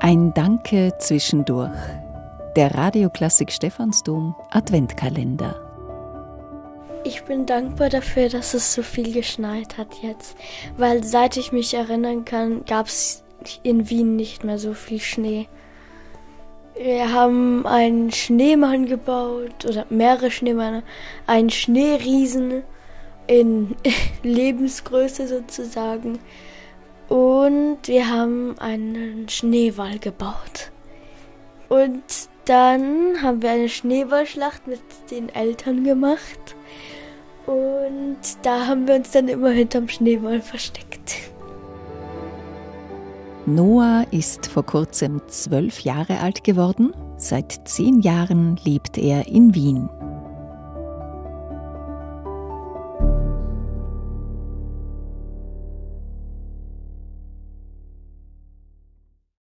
Ein Danke zwischendurch. Der Radioklassik Stephansdom Adventkalender. Ich bin dankbar dafür, dass es so viel geschneit hat jetzt, weil seit ich mich erinnern kann, gab es in Wien nicht mehr so viel Schnee. Wir haben einen Schneemann gebaut oder mehrere Schneemänner, einen Schneeriesen in Lebensgröße sozusagen und wir haben einen Schneewall gebaut. Und dann haben wir eine Schneeballschlacht mit den Eltern gemacht. Und da haben wir uns dann immer hinterm Schneeball versteckt. Noah ist vor kurzem zwölf Jahre alt geworden. Seit zehn Jahren lebt er in Wien.